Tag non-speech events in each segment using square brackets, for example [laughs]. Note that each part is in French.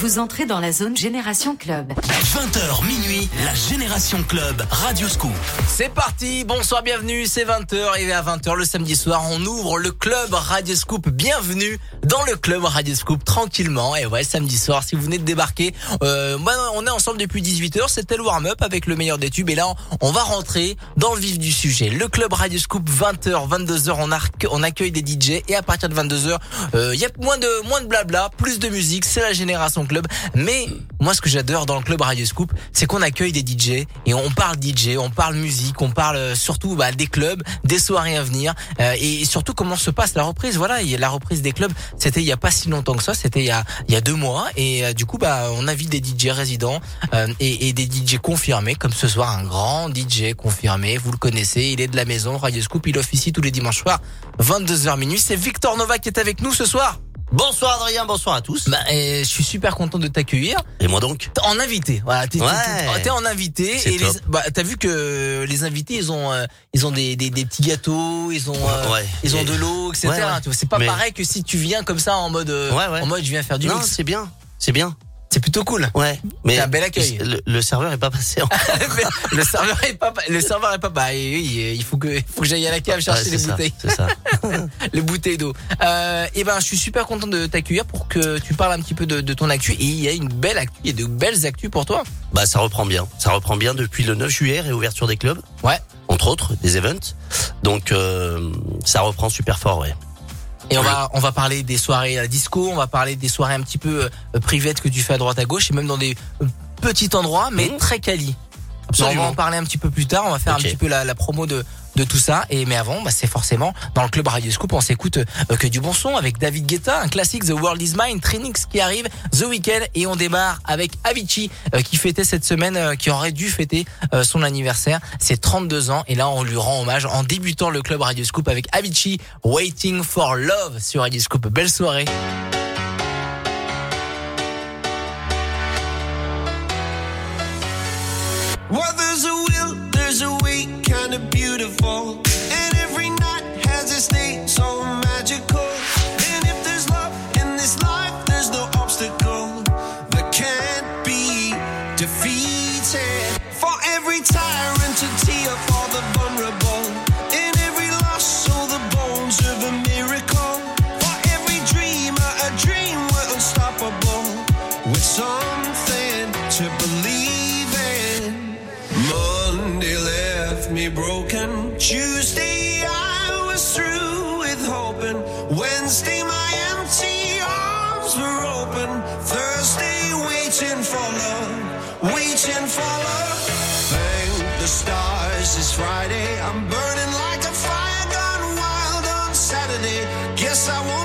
Vous entrez dans la zone Génération Club. 20h minuit, la Génération Club, Radio Scoop. C'est parti, bonsoir, bienvenue, c'est 20h et à 20h le samedi soir, on ouvre le club Radio Scoop. Bienvenue dans le club Radio Scoop tranquillement. Et ouais, samedi soir, si vous venez de débarquer, euh, moi, on est ensemble depuis 18h, c'était le warm-up avec le meilleur des tubes et là, on va rentrer dans le vif du sujet. Le club Radio Scoop 20h, 22h, on, on accueille des DJ et à partir de 22h, euh, il y a moins de moins de blabla, plus de musique, c'est la Génération Mais moi, ce que j'adore dans le club Radio Scoop, c'est qu'on accueille des DJ et on parle DJ, on parle musique, on parle euh, surtout bah, des clubs, des soirées à venir euh, et surtout comment se passe la reprise. Voilà, la reprise des clubs, c'était il y a pas si longtemps que ça, c'était il y a y a deux mois et euh, du coup bah on invite des DJ résidents et, et, des DJ confirmés comme ce soir un grand DJ confirmé, vous le connaissez, il est de la maison Radio Scoop, il officie tous les dimanches soirs 22h minuit. C'est Victor Nova qui est avec nous ce soir. Bonsoir Adrien, bonsoir à tous. Bah, je suis super content de t'accueillir. Et moi donc? En invité. Voilà, t'es ouais. en invité et les, bah, t'as vu que les invités ils ont euh, ils ont des, des, des, petits gâteaux, ils ont euh, ouais. ils ont de l'eau, etc. C'est pas pareil que si tu viens comme ça en mode euh, en mode je viens faire du non, mix. c'est bien, c'est bien. C'est plutôt cool. Ouais. Mais un bel accueil. Le, serveur est pas passé. En... [laughs] le serveur est pas le serveur est pas bah oui, il faut que il faut que j'aille à la cave chercher les bouteilles. C'est ça. [laughs] les bouteilles d'eau. Euh, et ben je suis super content de t'accueillir pour que tu parles un petit peu de, de, ton actu et il y a une belle actu, il y a de belles actus pour toi. Bah ça reprend bien. Ça reprend bien depuis le 9 juillet réouverture des clubs. Ouais. Entre autres des events. Donc euh, ça reprend super fort ouais. Et on va on va parler des soirées à disco, on va parler des soirées un petit peu euh, privettes que tu fais à droite à gauche et même dans des euh, petits endroits mais mmh. très quali. On va en parler un petit peu plus tard. On va faire un petit peu la, la promo de, de tout ça. Et mais avant, bah, c'est forcément dans le club Radio Scoop, on s'écoute euh, que du bon son avec David Guetta, un classique The World Is Mine, Trinix qui arrive, The Weeknd et on démarre avec Avicii euh, qui fêtait cette semaine, euh, qui aurait dû fêter son anniversaire, c'est 32 ans et là on lui rend hommage en débutant le club Radio Scoop avec Avicii, Waiting for Love sur Radio Scoop. Belle soirée. What love, waiting. Thank the stars it's Friday. I'm burning like a fire gone wild on Saturday. Guess I won't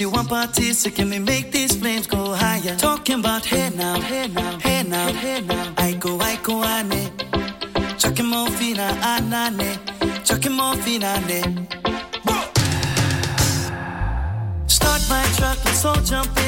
you want parties, so can we make these flames go higher? Talking about hey now, hey now, hey now, hey now. I go, I go, ane. Chucking more fina, anane. Chucking more fina, ah, ne. Start my truck, let's all jump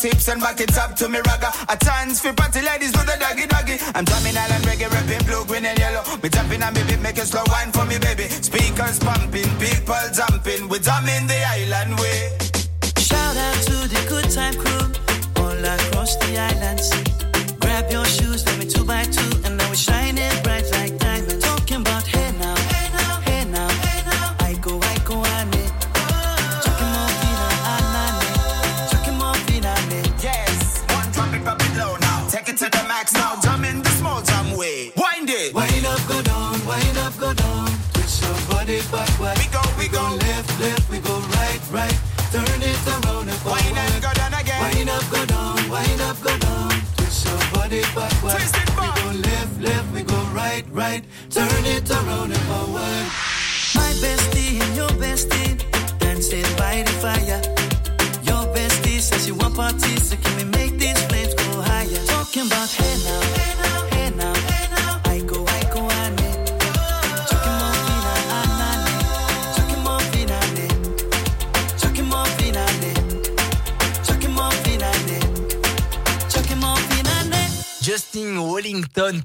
tips and back it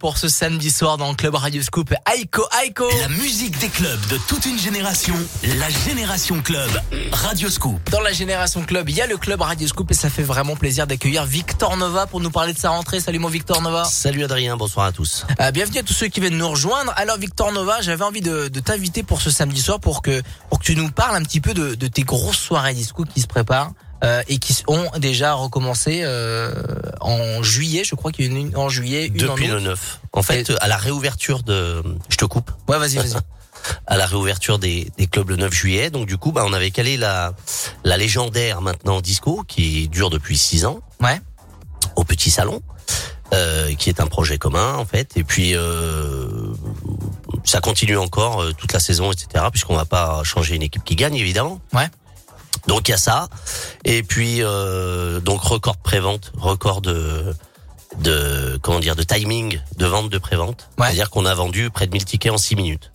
pour ce samedi soir dans le club Radio Scoop. Aiko, Aiko. La musique des clubs de toute une génération, la Génération Club, Radio Scoop. Dans la Génération Club, il y a le club Radio Scoop et ça fait vraiment plaisir d'accueillir Victor Nova pour nous parler de sa rentrée. Salut mon Victor Nova. Salut Adrien, bonsoir à tous. Euh, bienvenue à tous ceux qui viennent nous rejoindre. Alors Victor Nova, j'avais envie de, de t'inviter pour ce samedi soir pour que pour que tu nous parles un petit peu de, de tes grosses soirées disco qui se préparent. euh, et qui ont déjà recommencé euh, en juillet, je crois qu'il y en a une en juillet, une Depuis en le août. 9. En fait, à la réouverture de... Je te coupe. Ouais, vas-y, vas-y. [laughs] à la réouverture des, des clubs le 9 juillet. Donc du coup, bah, on avait calé la, la légendaire maintenant disco qui dure depuis 6 ans Ouais. au Petit Salon, euh, qui est un projet commun en fait. Et puis euh, ça continue encore euh, toute la saison, etc. Puisqu'on va pas changer une équipe qui gagne évidemment. Ouais. Donc il y a ça. Et puis euh, donc record de prévente, record de de comment dire de timing de vente de prévente. Ouais. C'est-à-dire qu'on a vendu près de 1000 tickets en 6 minutes.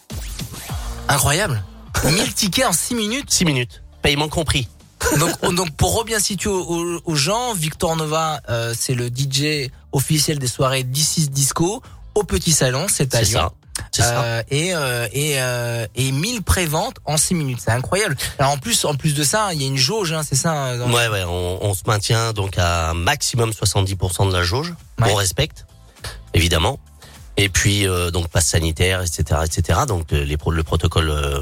Incroyable. [laughs] 1000 tickets en 6 minutes? 6 minutes, paiement compris. Donc, donc pour bien situer aux, gens, Victor Nova, euh, c'est le DJ officiel des soirées D6 Disco au Petit Salon, c'est à C'est Lyon. ça. Euh, et euh, et euh, et 1000 préventes en 6 minutes, c'est incroyable. Alors en plus en plus de ça, il y a une jauge, hein, c'est ça. hein, dans- Ouais, ouais, on, on se maintient donc à maximum 70% de la jauge. Ouais. On respecte, évidemment. Et puis euh, donc passe sanitaire, etc., etc. Donc euh, les pro- le protocole euh,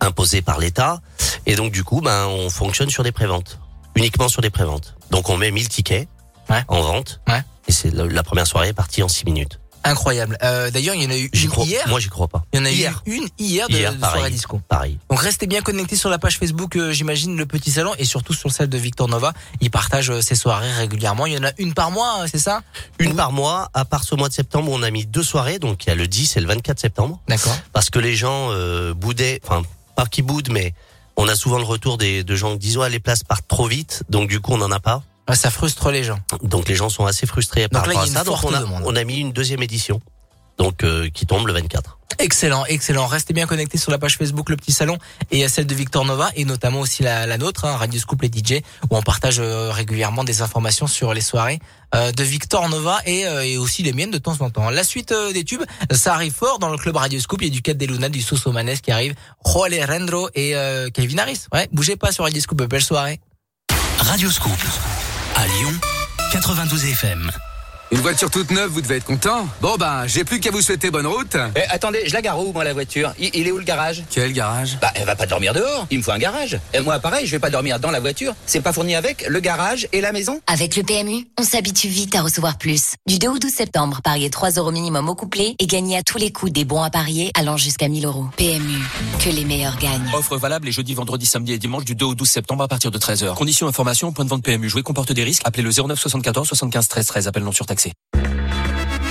imposé par l'État. Et donc du coup, ben on fonctionne sur des préventes, uniquement sur des préventes. Donc on met 1000 tickets Ouais. en vente. Ouais. Et c'est la, la première soirée est partie en 6 minutes. Incroyable. Euh, D'ailleurs, il y en a eu une crois. hier. Moi, j'y crois pas. Il y en a hier. eu une hier de, Hier, de pareil. soirée disco. Pareil. Donc restez bien connectés sur la page Facebook, euh, j'imagine, le Petit Salon, et surtout sur celle de Victor Nova. Il partage euh, ses soirées régulièrement. Il y en a une par mois, euh, c'est ça? Une Oui. par mois, à part ce mois de septembre on a mis deux soirées, donc il y a le 10 et le 24 septembre. D'accord. parce que les gens euh, boudaient, enfin pas qu'ils boudent, mais on a souvent le retour des de gens qui disent ouais les places partent trop vite, donc du coup on n'en a pas. Ouais, ça frustre les gens. Donc les gens sont assez frustrés par Donc là, rapport à ça. Donc on a, on a mis une deuxième édition, donc euh, qui tombe le 24. Excellent, excellent. Restez bien connectés sur la page Facebook Le Petit Salon et à celle de Victor Nova et notamment aussi la, la nôtre, hein, Radio Scoop les DJ, où on partage euh, régulièrement des informations sur les soirées euh, de Victor Nova et, euh, et aussi les miennes de temps en temps. La suite euh, des tubes, ça arrive fort dans le club Radio Scoop. Il y a du Cat des Luna, du Soso Manes qui arrive, Joel Rendro et euh, Kevin Harris. Ouais, bougez pas sur Radio Scoop. Belle soirée. Radio Scoop. À Lyon, 92 FM. Une voiture toute neuve, vous devez être content. Bon ben, j'ai plus qu'à vous souhaiter bonne route. Eh, attendez, je la gare où, moi, la voiture il, il est où le garage Quel garage? Bah, elle va pas dormir dehors. Il me faut un garage. Et moi, pareil, je vais pas dormir dans la voiture. C'est pas fourni avec le garage et la maison Avec le PMU, on s'habitue vite à recevoir plus. Du 2 au 12 septembre, pariez 3 euros minimum au couplet et gagnez à tous les coups des bons à parier allant jusqu'à 1000 euros. PMU, que les meilleurs gagnent. Offre valable les jeudis, vendredis, samedi et dimanche du 2 au 12 septembre à partir de 13h. Conditions information, point de vente PMU. Jouer comporte des risques. Appelez le 09 74 75 13 13. Appel non surtaxé.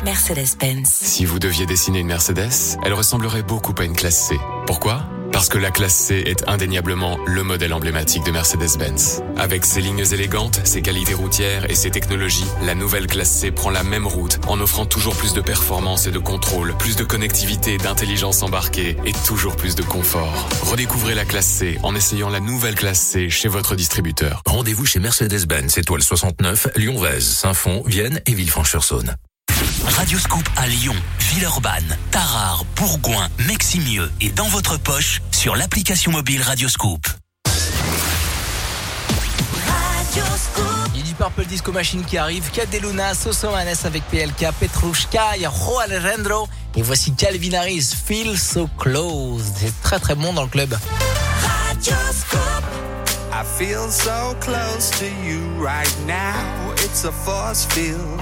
Mercedes-Benz. Si vous deviez dessiner une Mercedes, elle ressemblerait beaucoup à une classe C. Pourquoi? Parce que la classe C est indéniablement le modèle emblématique de Mercedes-Benz. Avec ses lignes élégantes, ses qualités routières et ses technologies, la nouvelle classe C prend la même route en offrant toujours plus de performance et de contrôle, plus de connectivité d'intelligence embarquée et toujours plus de confort. Redécouvrez la classe C en essayant la nouvelle classe C chez votre distributeur. Rendez-vous chez Mercedes-Benz étoile 69, Lyon-Vèze, Saint-Fond, Vienne et Villefranche-sur-Saône. Radio Scoop à Lyon, Villeurbanne, Tarare, Bourgoin, Meximieux et dans votre poche sur l'application mobile Radio Scoop. Il y a du Purple Disco Machine qui arrive, Cat de Luna, Soso Manes avec PLK, Petrushka, il y a Joel Rendro et voici Calvin Harris, Feel So Close. C'est très très bon dans le club. I feel so close to you right now. It's a force field.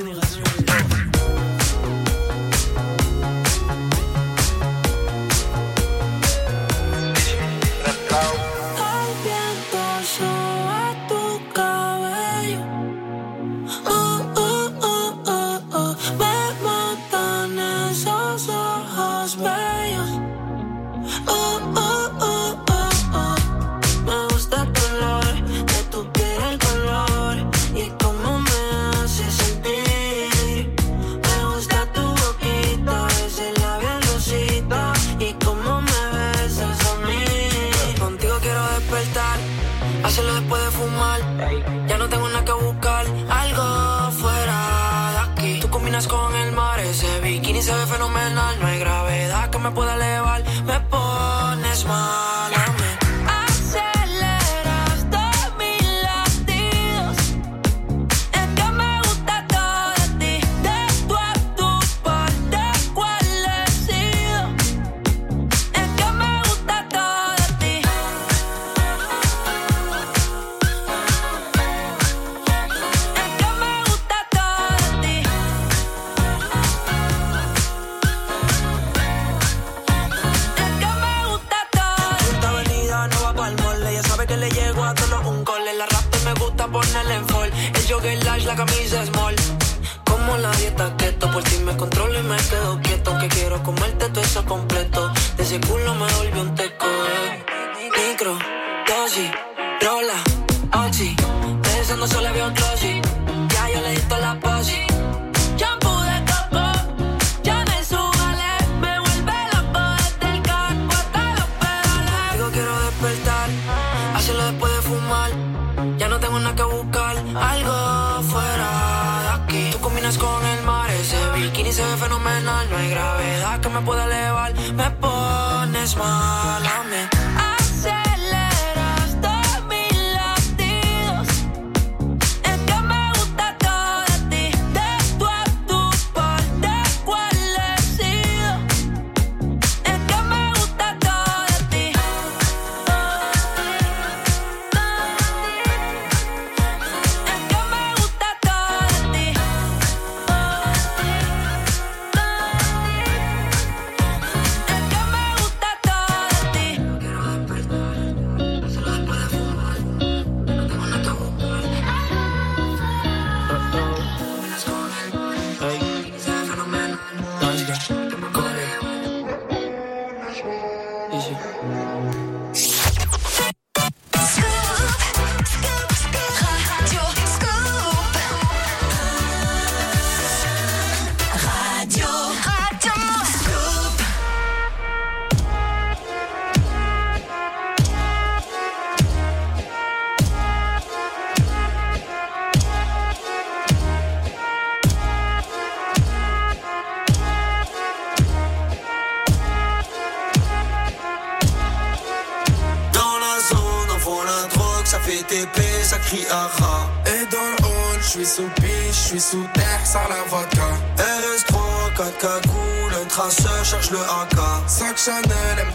Suis sous piche, je suis sous terre, sans la vodka. RS3, 4 cagoules, un traceur cherche le AK. Sac Chanel,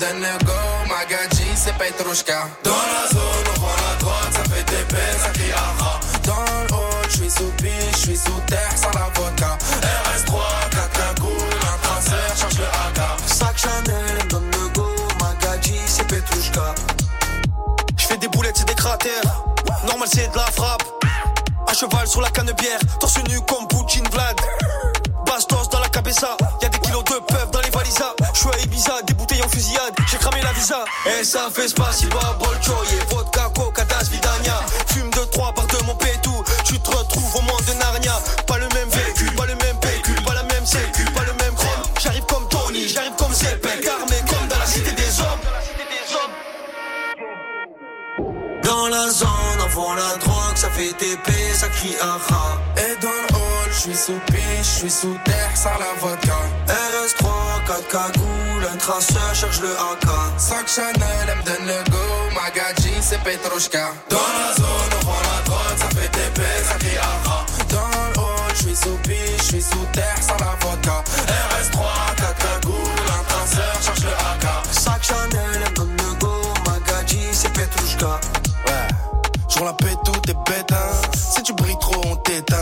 go, Magadji, c'est Petrushka. Dans la zone, on vend la drogue, ça fait TP, ça crie aha. Dans le hall, je suis sous piche, je suis sous terre, sans la vodka. Canne bière, torse nu comme Poutine Vlad. Bastos dans la cabeza, y'a des kilos de peuf dans les valisas. Je suis à Ibiza, des bouteilles en fusillade, j'ai cramé la visa. Et ça fait spasiba, bolchoye, vodka, coca, das, vidania. Fume de trois par de mon pétou, tu te retrouves au monde de Narnia. Pas le même véhicule, pas le même pécule, pas la même sécu, pas le même chrome. J'arrive comme Tony, j'arrive comme Zepek, armé comme dans la cité des hommes. Dans la zone, vend la drogue, ça fait TP, ça crie aha. Et dans le hall, je suis sous piche, je suis sous terre, sans la vodka. RS3, 4 cagoules, un traceur cherche le AK. Sac Chanel, elle me donne le go, Magadji, c'est Petrushka. Dans la zone, on vend la drogue, ça fait TP, ça crie aha. Dans le hall, je suis sous piche, je suis sous terre, sans la vodka. RS3, 4 cagoules, un traceur, cherche le AK. Sac Chanel, elle me donne le go, Magadji, c'est Petrushka. Je roule la pète tout bête, hein. Si tu brilles trop, on t'éteint.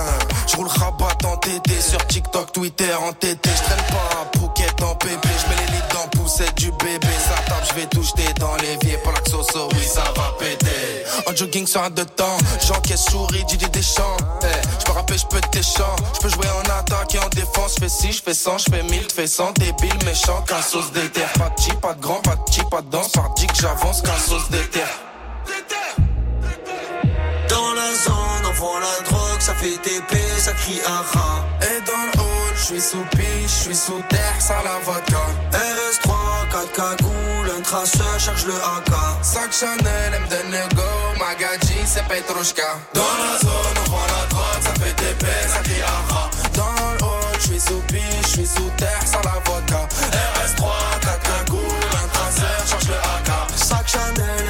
Je roule rabat en TT, sur TikTok, Twitter, en TT. Je traîne pas un Phuket en pépé, je mets les lits dans poussette du bébé. Ça tape, je vais tout jeter dans l'évier pour la xoxo, oui, ça va péter. En jogging sur un de temps, j'encaisse souris, Didier Deschamps. Hey, je peux rapper, je peux tes chants. Je peux jouer en attaque et en défense. Je fais 6, je fais 100, je fais 1000, tu fais 100. Débile, méchant, qu'un sauce d'éther. Pas de chi, pas de grand, pas de chi, pas de danse. Par que j'avance, qu'un sauce d'éther. Vend la drogue, ça fait TP, ça crie aha. Et dans le hall, je suis sous piche, je suis sous terre, sans la vodka. RS3, 4 cagoules, un traceur cherche le AK. Sac Chanel, elle me donne le go, Magadji, c'est Petrushka. Dans la zone, on vend la drogue, ça fait TP, ça crie aha. Dans le hall, je suis sous piche, je suis sous terre, sans la vodka. RS3, 4 cagoules, un traceur, cherche le AK. Sac Chanel,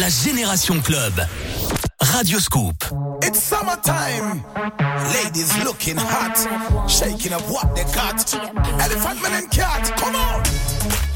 La Génération Club. Radio Scoop. It's summertime. Ladies looking hot. Shaking up what they got. Elephant man and cat. Come on.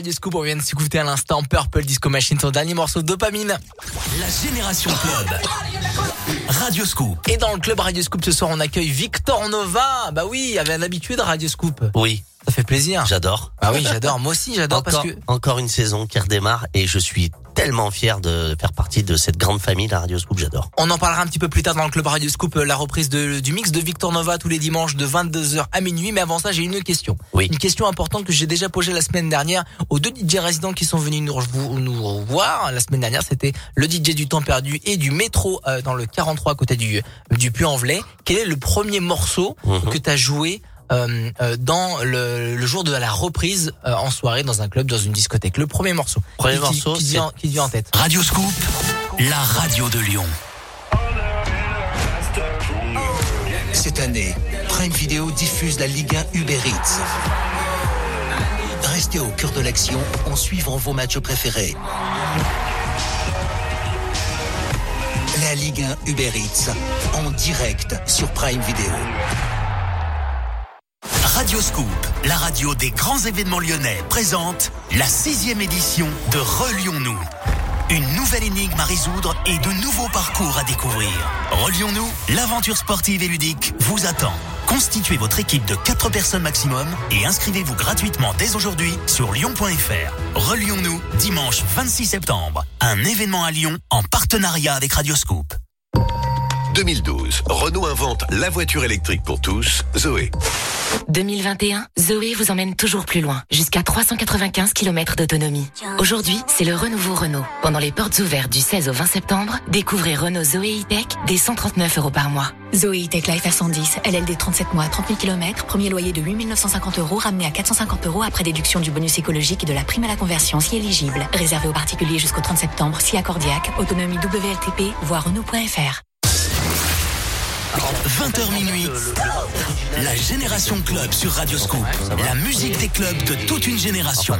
Radio Scoop, on vient de s'écouter à l'instant Purple Disco Machine, son dernier morceau dopamine. La Génération Club. Radio Scoop. Et dans le club Radio Scoop ce soir, on accueille Victor Nova. Bah oui, il y avait un habitué de Radio Scoop. Oui. Ça fait plaisir. J'adore. Ah oui, j'adore. Moi aussi, j'adore parce que encore une saison qui redémarre et je suis tellement fier de faire partie de cette grande famille, la Radio Scoop, j'adore. On en parlera un petit peu plus tard dans le club Radio Scoop, euh, la reprise de- du mix de Victor Nova tous les dimanches de 22h à minuit. Mais avant ça, j'ai une question. Une question importante que j'ai déjà posée la semaine dernière aux deux DJ résidents qui sont venus nous, nous revoir. La semaine dernière, c'était le DJ du temps perdu et du métro euh, dans le 43 à côté du, du Puy-en-Velay. Quel est le premier morceau Mhm. que tu as joué euh, euh, dans le, le jour de la reprise euh, en soirée dans un club, dans une discothèque Le premier morceau. Premier Qui- qui- morceau, qui, c'est- vient, qui vient en tête. Radio Scoop, la radio de Lyon. Cette année, Prime Video diffuse la Ligue 1 Uber Eats. Restez au cœur de l'action en suivant vos matchs préférés. La Ligue 1 Uber Eats en direct sur Prime Video. Radio Scoop, la radio des grands événements lyonnais, présente la sixième édition de Relions-nous. Une nouvelle énigme à résoudre et de nouveaux parcours à découvrir. Relions-nous, l'aventure sportive et ludique vous attend. Constituez votre équipe de 4 personnes maximum et inscrivez-vous gratuitement dès aujourd'hui sur lyon.fr. Relions-nous, dimanche 26 septembre. Un événement à Lyon en partenariat avec Radio Scoop. 2012, Renault invente la voiture électrique pour tous, Zoé. 2021, Zoé vous emmène toujours plus loin, jusqu'à 395 km d'autonomie. Aujourd'hui, c'est le renouveau Renault. Pendant les portes ouvertes du 16 au 20 septembre, découvrez Renault Zoé E-Tech dès 139 euros par mois. Zoé E-Tech Life à 110, LLD 37 mois, 30 000 km, premier loyer de 8 950 euros ramené à 450 euros après déduction du bonus écologique et de la prime à la conversion si éligible. Réservé aux particuliers jusqu'au 30 septembre, si accordiaque, autonomie WLTP, voire Renault.fr. 20h minuit, la Génération Club sur Radio Scoop. La musique des clubs de toute une génération.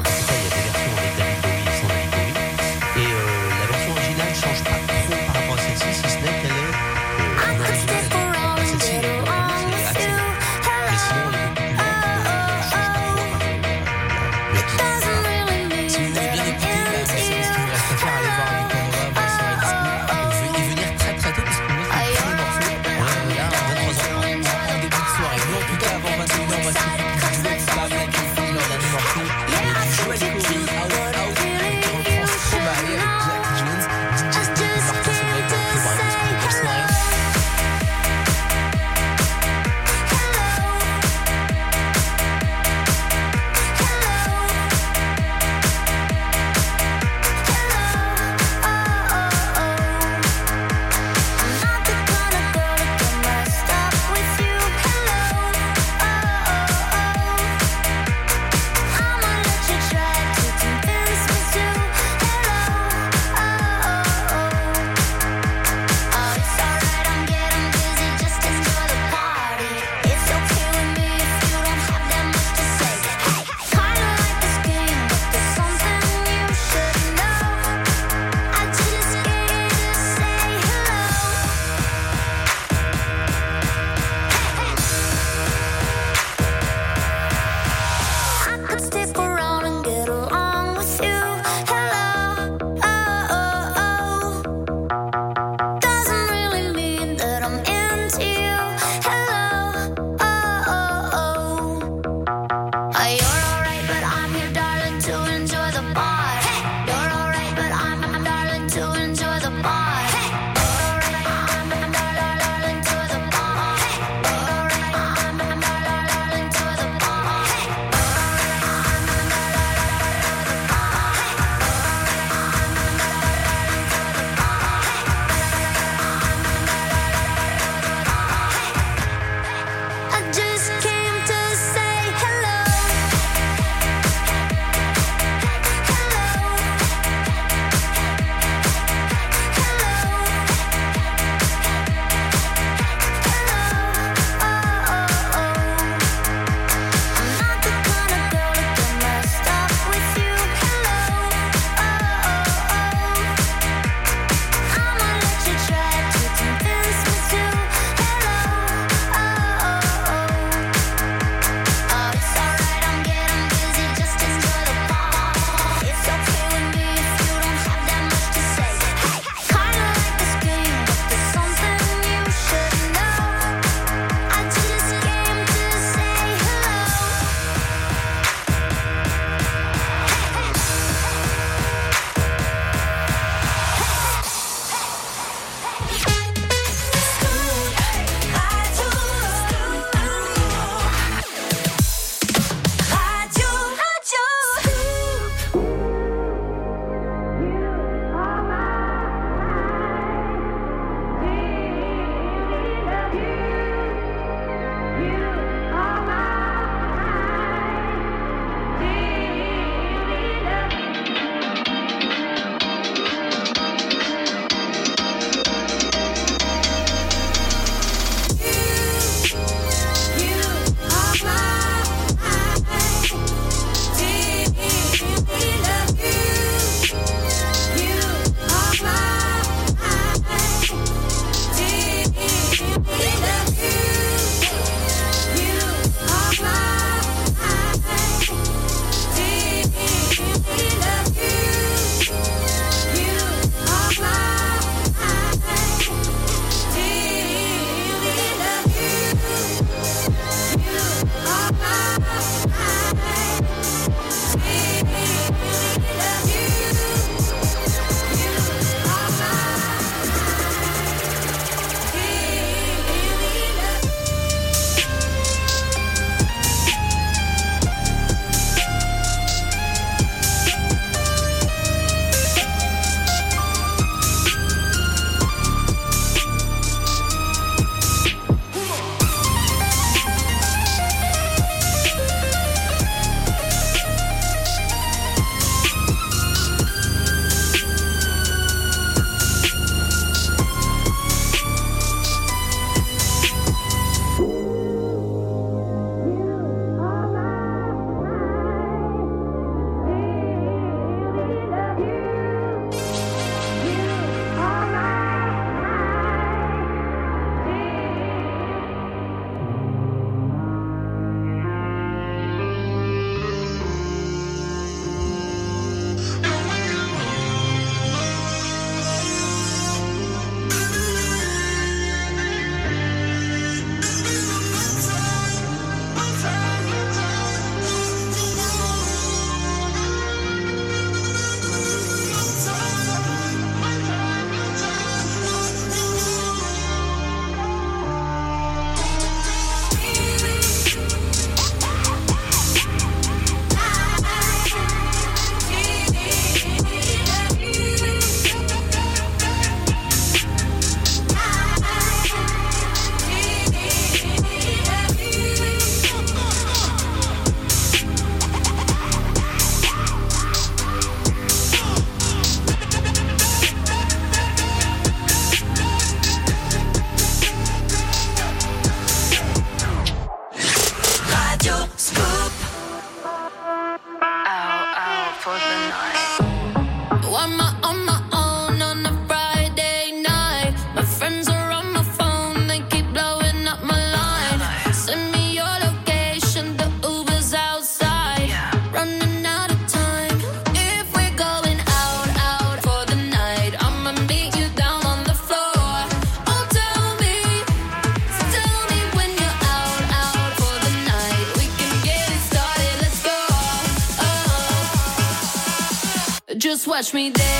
watch me dance.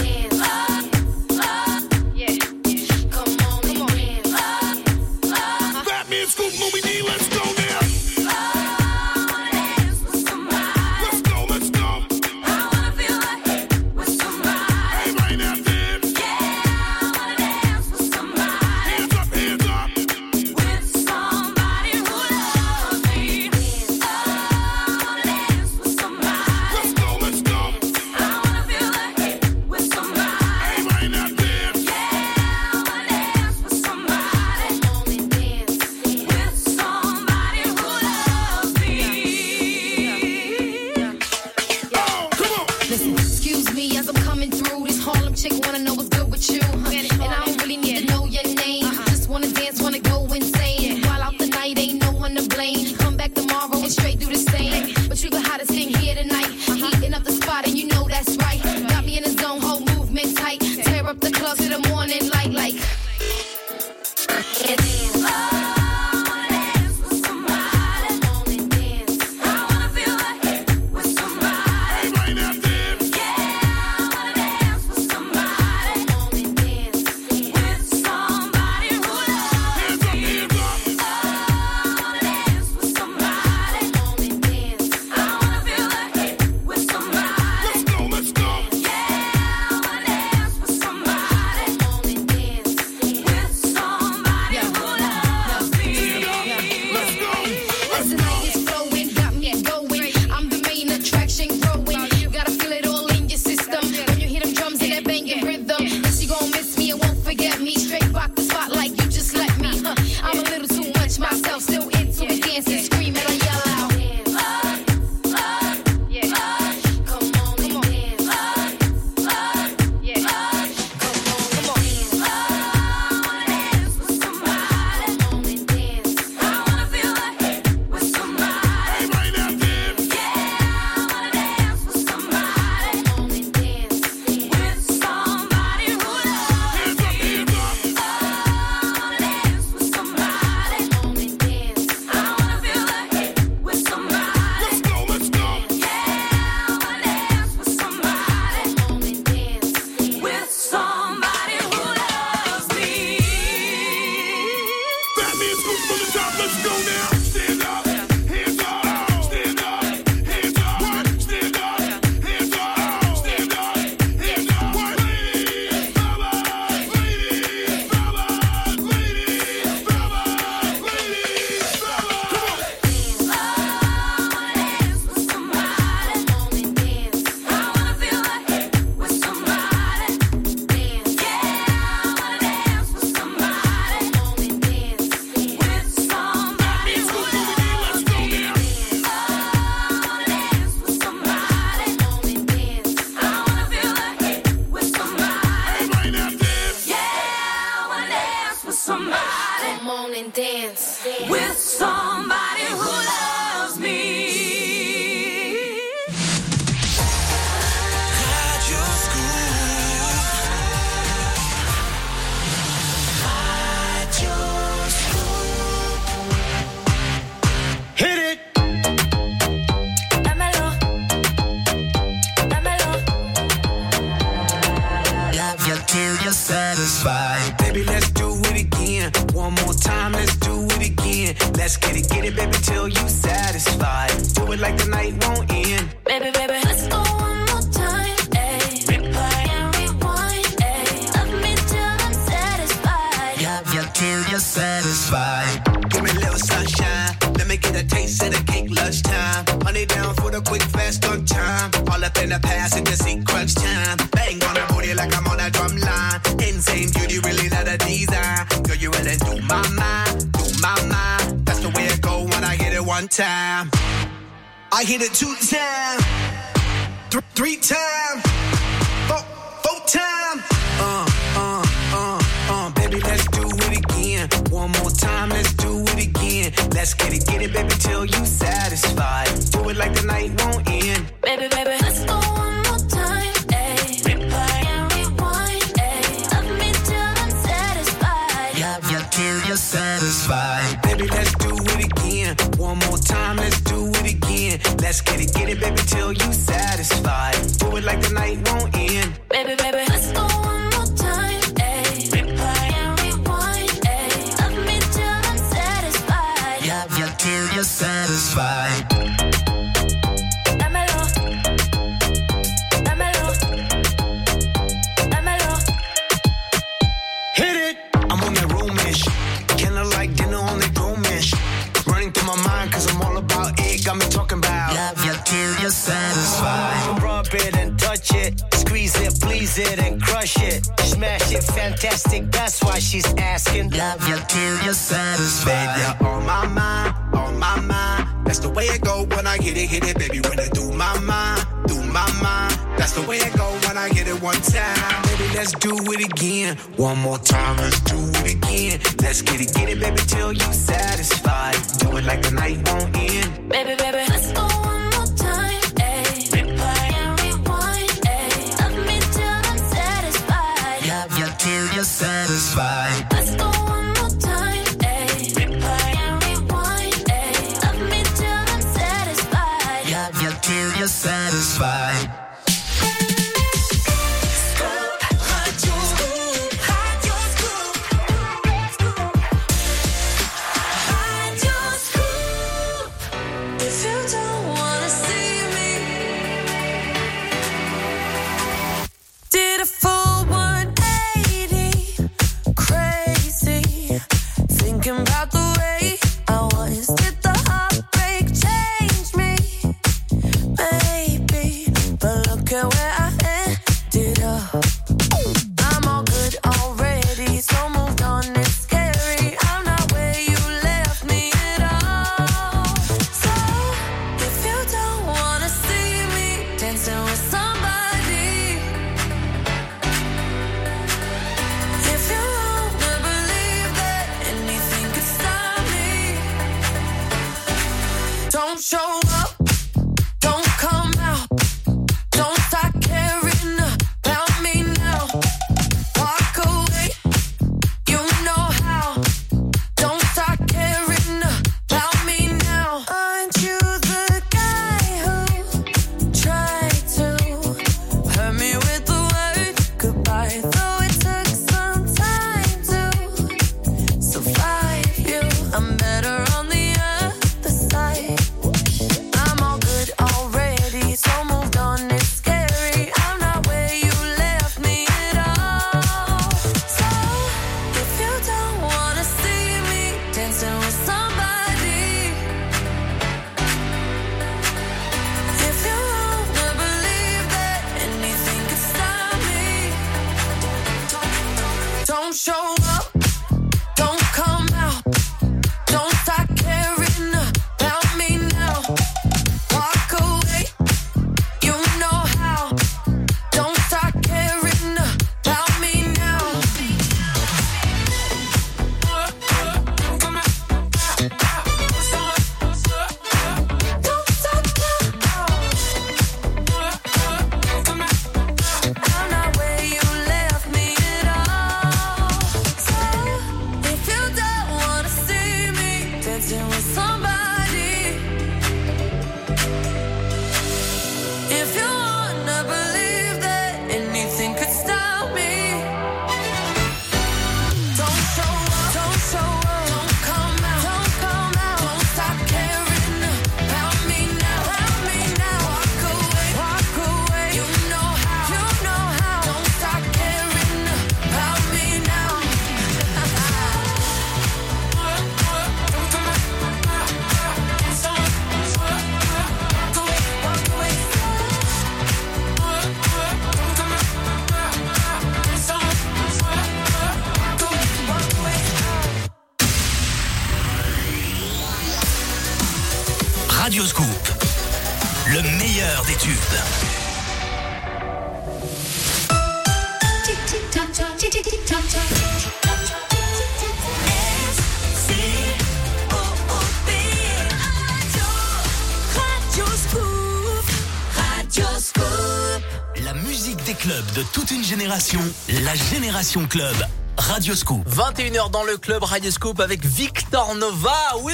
Génération. La Génération Club. Radio Scoop. 21h dans le club Radio Scoop avec Victor Nova. Oui.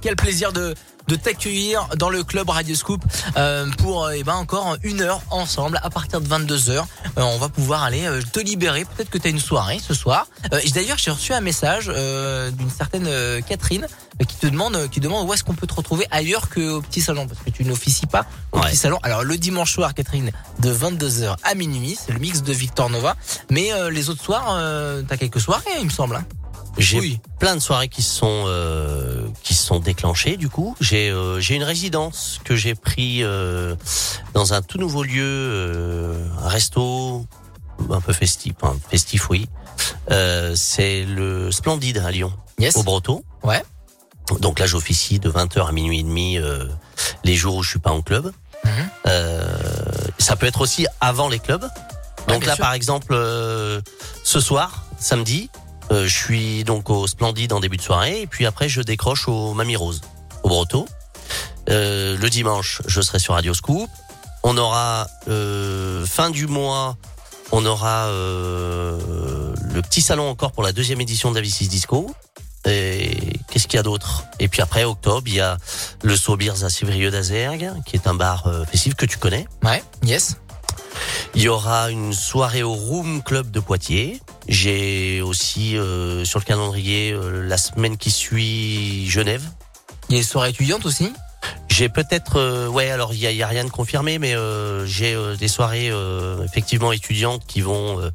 Quel plaisir de de t'accueillir dans le club Radio Scoop euh, pour euh, eh ben encore une heure ensemble à partir de 22h. Euh, on va pouvoir aller euh, te libérer. Peut-être que tu as une soirée ce soir. Euh, D'ailleurs, j'ai reçu un message euh, d'une certaine euh, Catherine qui te demande qui demande où est-ce qu'on peut te retrouver ailleurs qu'au petit salon parce que tu n'officies pas au petit salon. Alors le dimanche soir, Catherine, de 22h à minuit, c'est le mix de Victor Nova. Mais euh, les autres soirs, euh, t'as quelques soirées, il me semble. hein. J'ai plein de soirées qui se sont euh, qui se sont déclenchées du coup. J'ai euh, j'ai une résidence que j'ai pris euh, dans un tout nouveau lieu, euh, un resto un peu festif, enfin, festif oui. Euh, c'est le Splendide à Lyon, au Broto. Ouais. Donc là j'officie de 20h à minuit et demi euh, les jours où je suis pas en club. Euh, ça peut être aussi avant les clubs. Donc là sûr. par exemple euh, ce soir, samedi, euh, je suis donc au Splendide en début de soirée et puis après je décroche au Mamie Rose, au Broto. Euh, le dimanche, je serai sur Radio Scoop. On aura euh, fin du mois, on aura le petit salon encore pour la deuxième édition de la V6 Disco. Et qu'est-ce qu'il y a d'autre? Et puis après octobre, il y a le Saubirs à Sévrieux d'Azergue, qui est un bar festif que tu connais. Ouais, yes. Il y aura une soirée au Room Club de Poitiers. J'ai aussi euh, sur le calendrier euh, la semaine qui suit Genève. Il y a les soirées étudiantes aussi? J'ai peut-être, euh, ouais, alors il y a, y a rien de confirmé, mais euh, j'ai euh, des soirées euh, effectivement étudiantes qui vont, euh,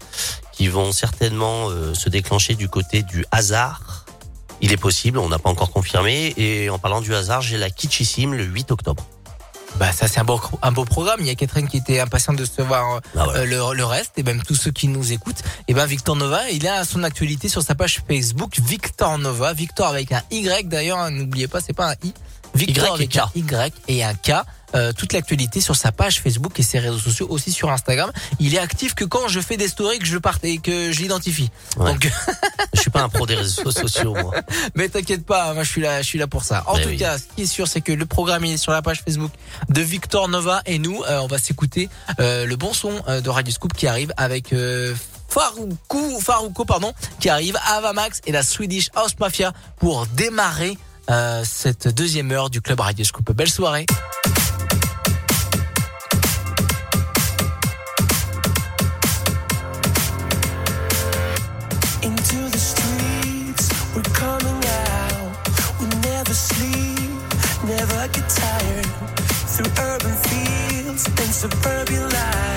qui vont certainement euh, se déclencher du côté du hasard. Il est possible, on n'a pas encore confirmé. Et en parlant du hasard, j'ai la Kitschissime le 8 octobre. Bah ça c'est un beau un beau programme. Il y a Catherine qui était impatiente de se voir euh, le, le reste et même tous ceux qui nous écoutent. Et ben Victor Nova, il a son actualité sur sa page Facebook Victor Nova, Victor avec un Y d'ailleurs. hein, N'oubliez pas, c'est pas un I. Victor Y avec K. un Y et un K. Euh, toute l'actualité sur sa page Facebook et ses réseaux sociaux aussi sur Instagram. Il est actif que quand je fais des stories que je parte et que je l'identifie. Donc [laughs] je suis pas un pro des réseaux sociaux moi. [laughs] Mais t'inquiète pas, moi je suis là, je suis là pour ça. En Mais tout oui. cas, ce qui est sûr, c'est que le programme il est sur la page Facebook de Victor Nova et nous, euh, on va s'écouter euh, le bon son euh, de Radio Scoop qui arrive avec euh, Faroukou, Farouko, pardon, qui arrive, Avamax et la Swedish House Mafia pour démarrer euh, cette deuxième heure du club Radio Scoop. Belle soirée. Never get tired. Through urban fields and suburban life.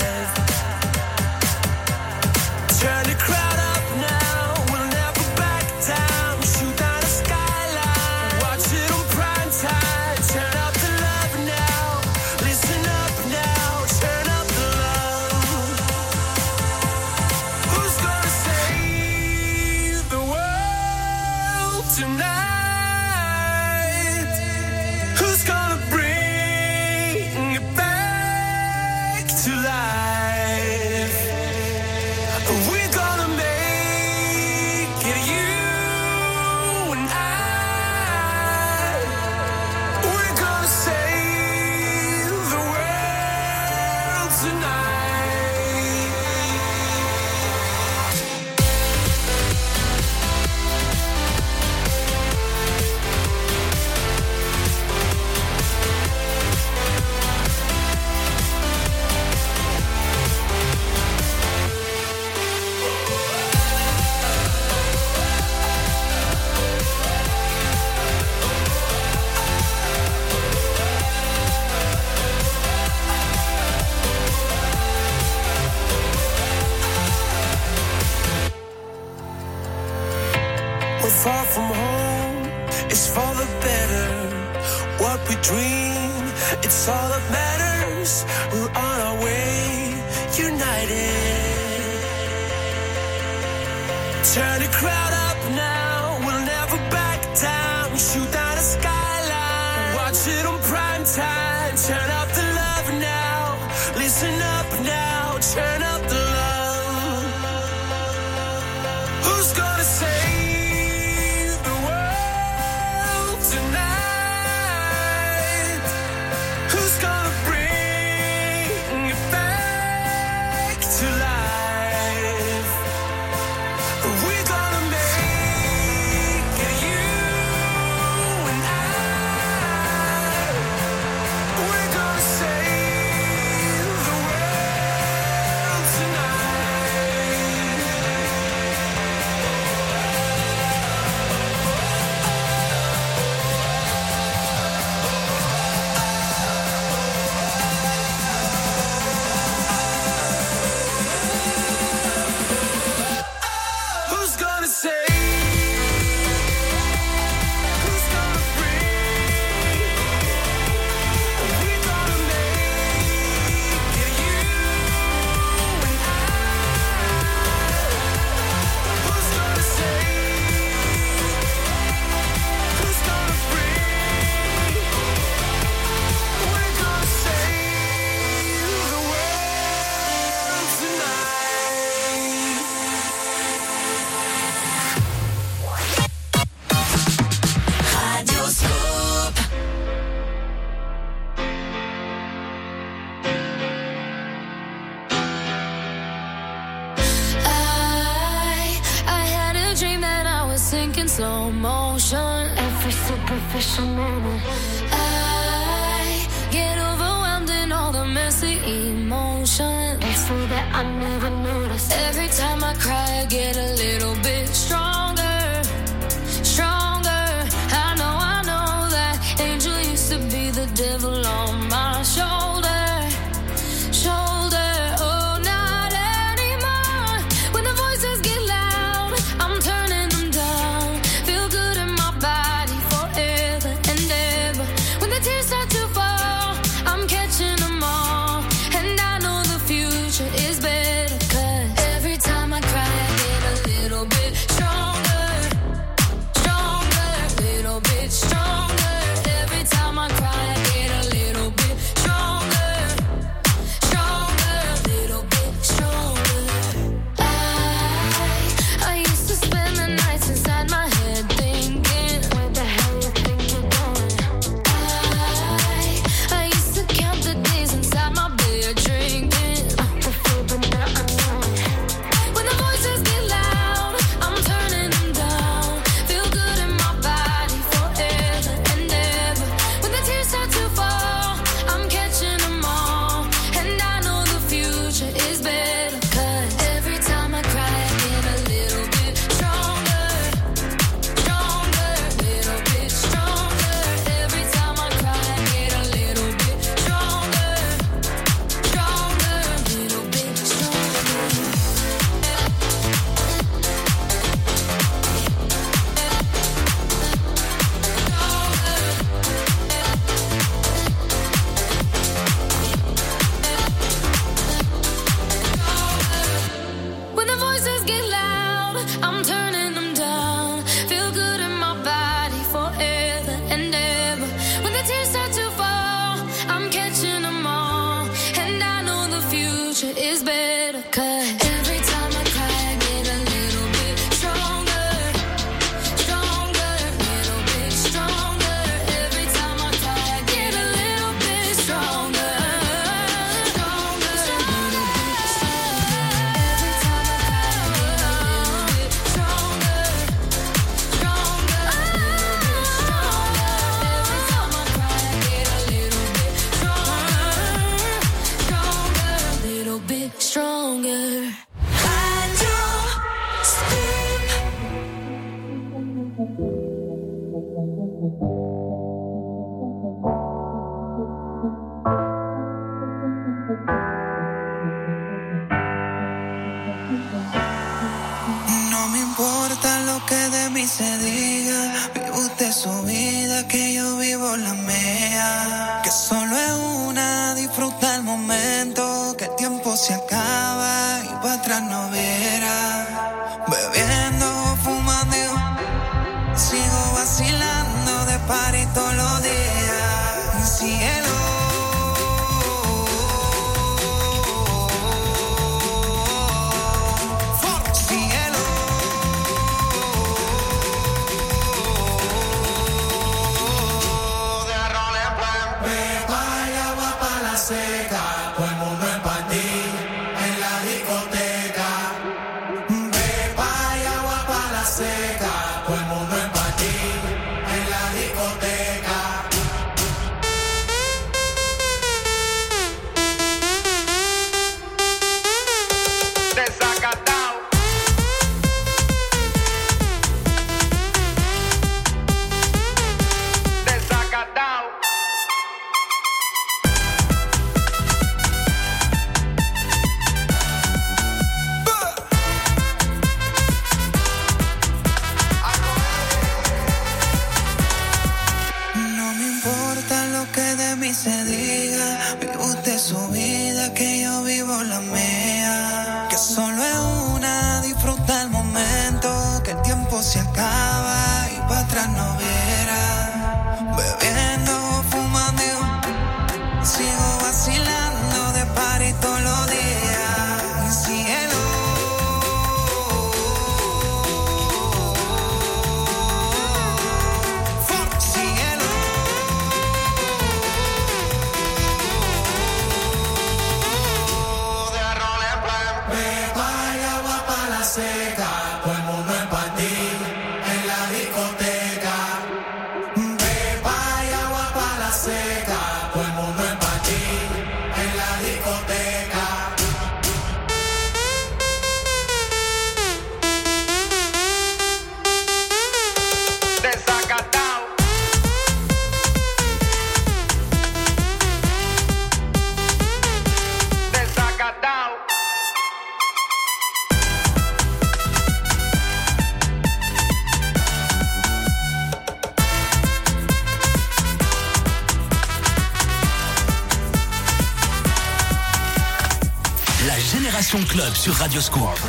sur Radioscope.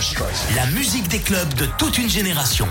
La musique des clubs de toute une génération.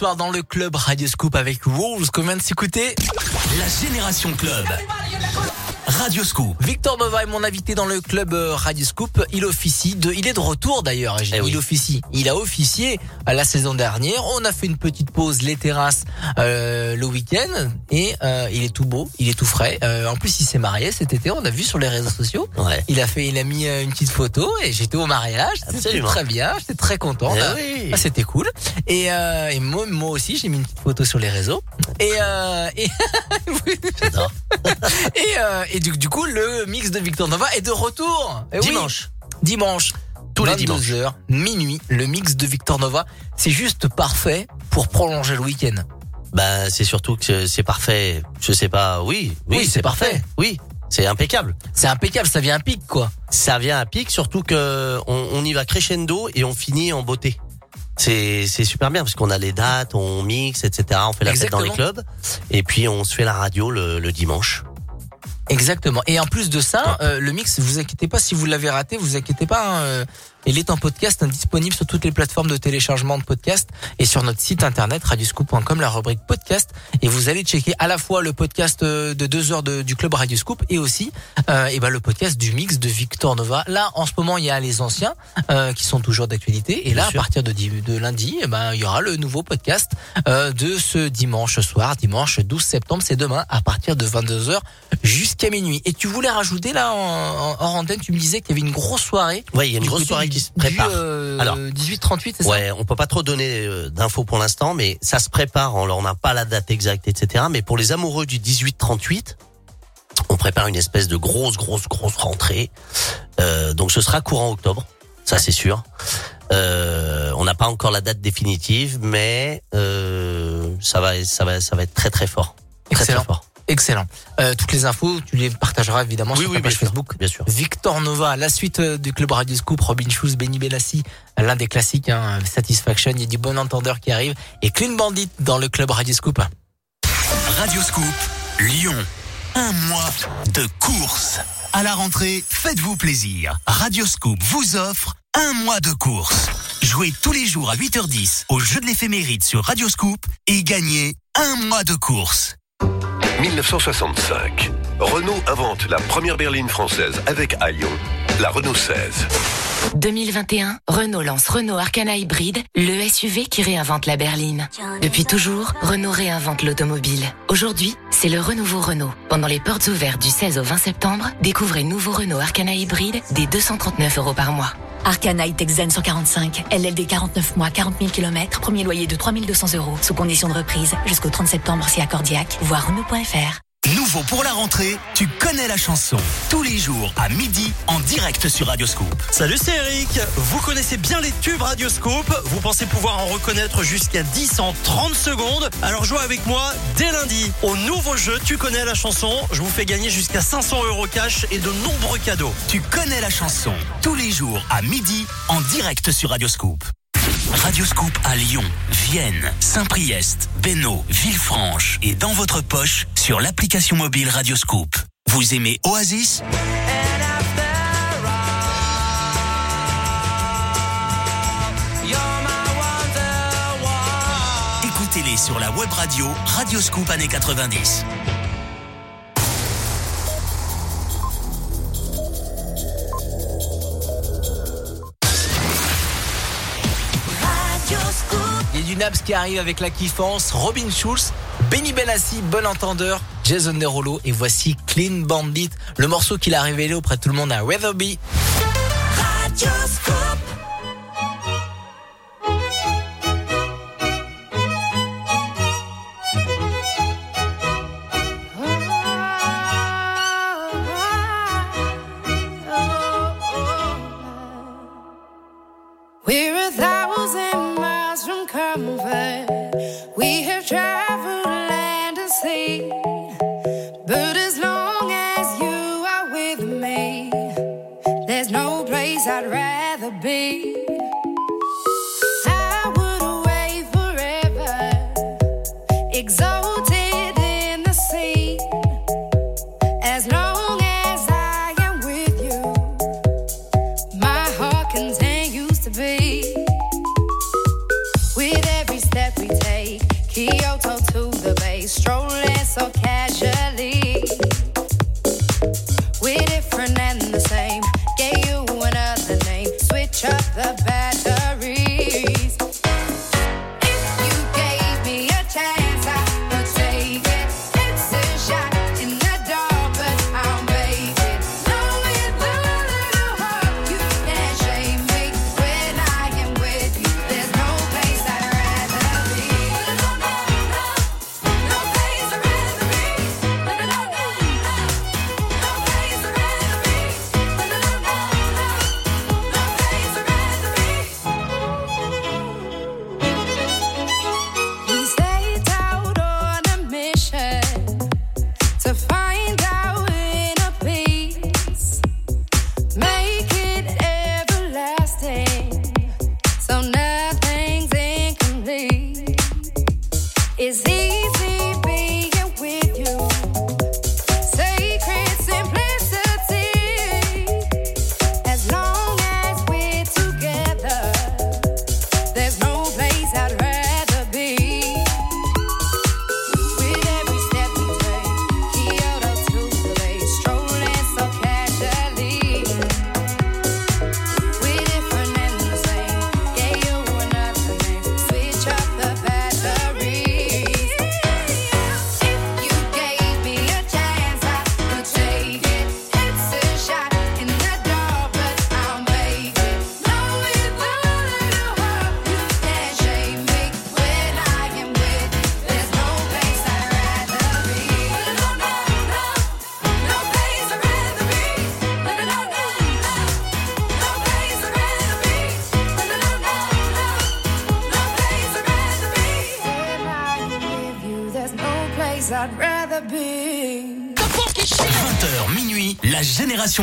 Soir dans le club Radio Scoop avec Wolves qu'on vient de s'écouter. La Génération Club. Radio Scoop. Victor Nova est mon invité dans le club euh, Radio Scoop. Il officie de, il est de retour d'ailleurs. Eh Il officie. Il a officié à la saison dernière. On a fait une petite pause les terrasses euh, le week-end et euh, il est tout beau, il est tout frais. Euh, en plus, il s'est marié cet été. On a vu sur les réseaux sociaux. Ouais. Il a fait, il a mis une petite photo et j'étais au mariage. C'était très bien. J'étais très content. Eh Ah, oui. ah, c'était cool. Et, euh, et moi, moi aussi, j'ai mis une petite photo sur les réseaux. Et, euh, et, [laughs] [laughs] et, euh, et du, du coup, le mix de Victor Nova est de retour. Oui. Dimanche. Dimanche. Tous les 22h, minuit, le mix de Victor Nova. C'est juste parfait pour prolonger le week-end. Bah, c'est surtout que c'est parfait. Je sais pas. Oui, oui, Oui, c'est c'est parfait. parfait. Oui, c'est impeccable. C'est impeccable, ça vient à pic, quoi. Ça vient à pic, surtout que on, on y va crescendo et on finit en beauté. C'est c'est super bien parce qu'on a les dates, on mixe, etc. On fait la fête dans les clubs et puis on se fait la radio le, le dimanche. Exactement. Et en plus de ça, euh, le mix, vous inquiétez pas si vous l'avez raté, vous inquiétez pas. hein, euh, il est en podcast, hein, disponible sur toutes les plateformes de téléchargement de podcast et sur notre site internet radioscoop.com, la rubrique podcast. Et vous allez checker à la fois le podcast euh, de deux heures de- du club Radioscoop et aussi euh, et ben le podcast du mix de Victor Nova. Là, en ce moment, il y a les anciens euh, qui sont toujours d'actualité. Et là, à partir de, de lundi, eh ben il y aura le nouveau podcast euh, de ce dimanche soir, dimanche 12 septembre. C'est demain à partir de 22 h jusqu'à minuit. Et tu voulais rajouter là en, en, hors antenne, tu me disais qu'il y avait une grosse soirée. Ouais, il y a une grosse soirée qui se prépare. Euh, Alors, 18-38, c'est ça Ouais, on peut pas trop donner euh, d'infos pour l'instant, mais ça se prépare. On n'a pas la date exacte, etc. Mais pour les amoureux du 18-38, on prépare une espèce de grosse, grosse, grosse rentrée. Euh, donc, ce sera courant octobre, ça c'est sûr. Euh, on n'a pas encore la date définitive, mais ça va, ça va, ça va être très, très fort. Très, Excellent. très fort. Excellent. Euh, toutes les infos, tu les partageras évidemment Oui, sur oui, ta bien page sûr, Facebook. bien sûr. Victor Nova, la suite euh, du club Radio Scoop, Robin Schulz, Benny Benassi, l'un des classiques, hein, Satisfaction, il y a du bon entendeur qui arrive, et Clean Bandit dans le club Radio Scoop. Radio Scoop, Lyon. Un mois de course. À la rentrée, faites-vous plaisir. Radio Scoop vous offre un mois de course. Jouez tous les jours à 8h10 au jeu de l'éphéméride sur Radio Scoop et gagnez un mois de course. 1965. Renault invente la première berline française avec à Lyon, la Renault 16. 2021, Renault lance Renault Arcana Hybride, le SUV qui réinvente la berline. Depuis toujours, Renault réinvente l'automobile. Aujourd'hui, c'est le renouveau Renault. Pendant les portes ouvertes du 16 au 20 septembre, découvrez nouveau Renault Arcana Hybride dès 239 euros par mois. Arcana Zen 145, LLD 49 mois, 40 000 km, premier loyer de 3200 euros, sous condition de reprise, jusqu'au 30 septembre si accordiaque, voir Renault.fr. Nouveau pour la rentrée, tu connais la chanson. Tous les jours à midi en direct sur Radio Scoop. Salut, c'est Eric. Vous connaissez bien les tubes Radioscope. Vous pensez pouvoir en reconnaître jusqu'à 10 en 30 secondes. Alors jouez avec moi dès lundi au nouveau jeu Tu connais la chanson. Je vous fais gagner jusqu'à 500 euros cash et de nombreux cadeaux. Tu connais la chanson. Tous les jours à midi en direct sur Radio Scoop. Radio Scoop à Lyon, Vienne, Saint-Priest, Bénaud, Villefranche et dans votre poche sur l'application mobile Radio Scoop. Vous aimez Oasis? Écoutez-les sur la web radio Radio Scoop années 90. Il y a du Naps qui arrive avec la kiffance, Robin Schulz, Benny Benassi, bon entendeur, Jason Derulo et voici Clean Bandit, le morceau qu'il a révélé auprès de tout le monde à Weatherby. try.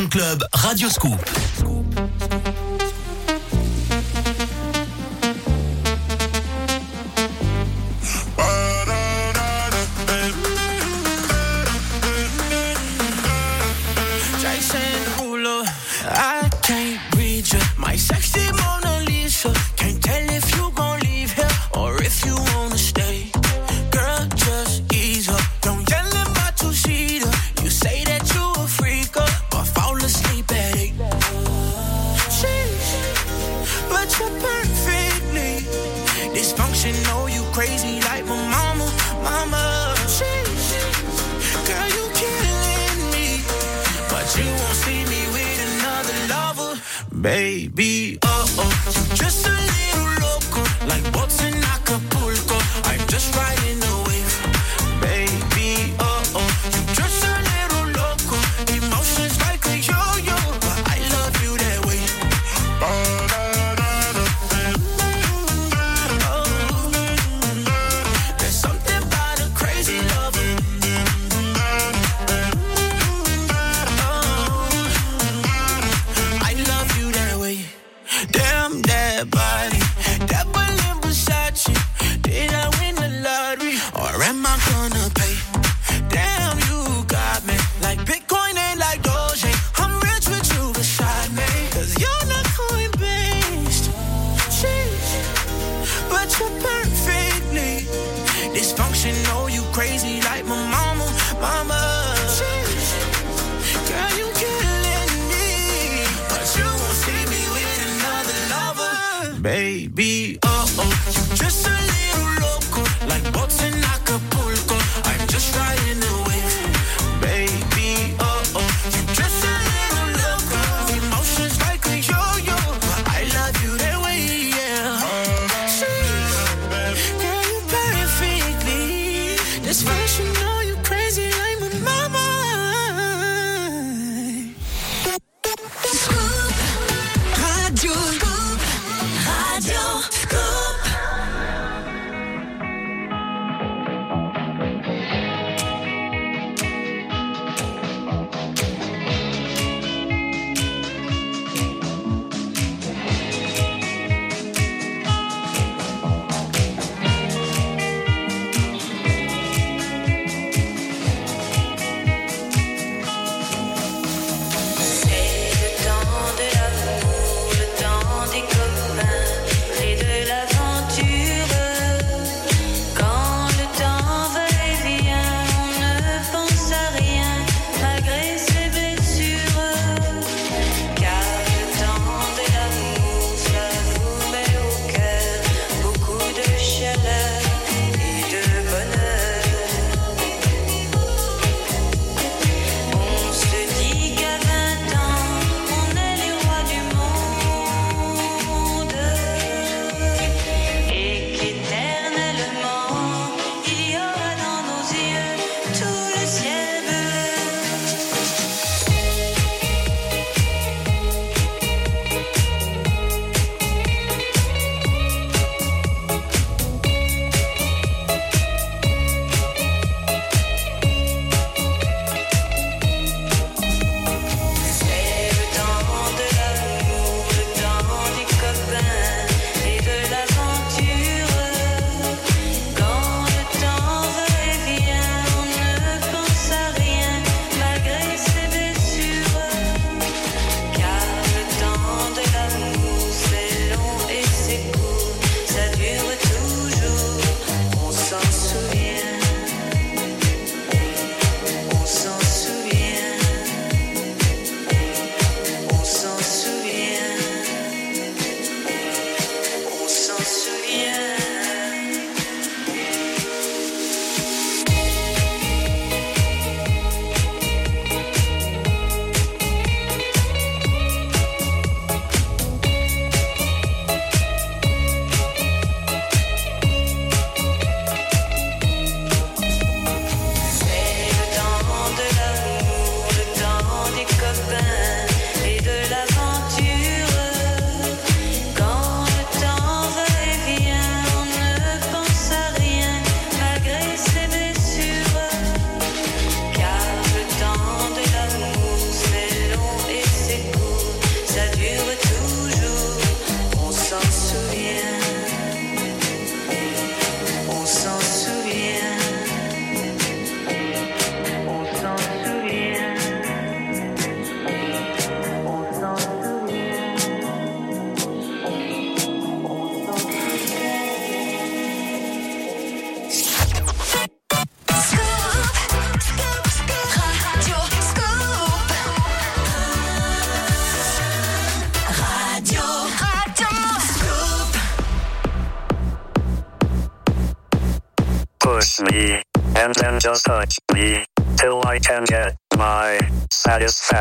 Club, Radio Scoop. that body. That boy live beside. Did I win the lottery? Or am I gonna?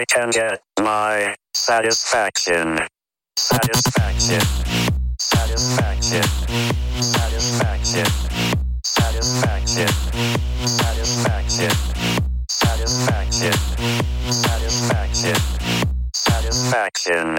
I can get my satisfaction. Satisfaction. Satisfaction. Satisfaction. Satisfaction. Satisfaction. Satisfaction. Satisfaction. Satisfaction.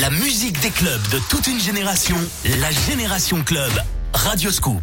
La musique des clubs de toute une génération, la génération club Radio Scoop.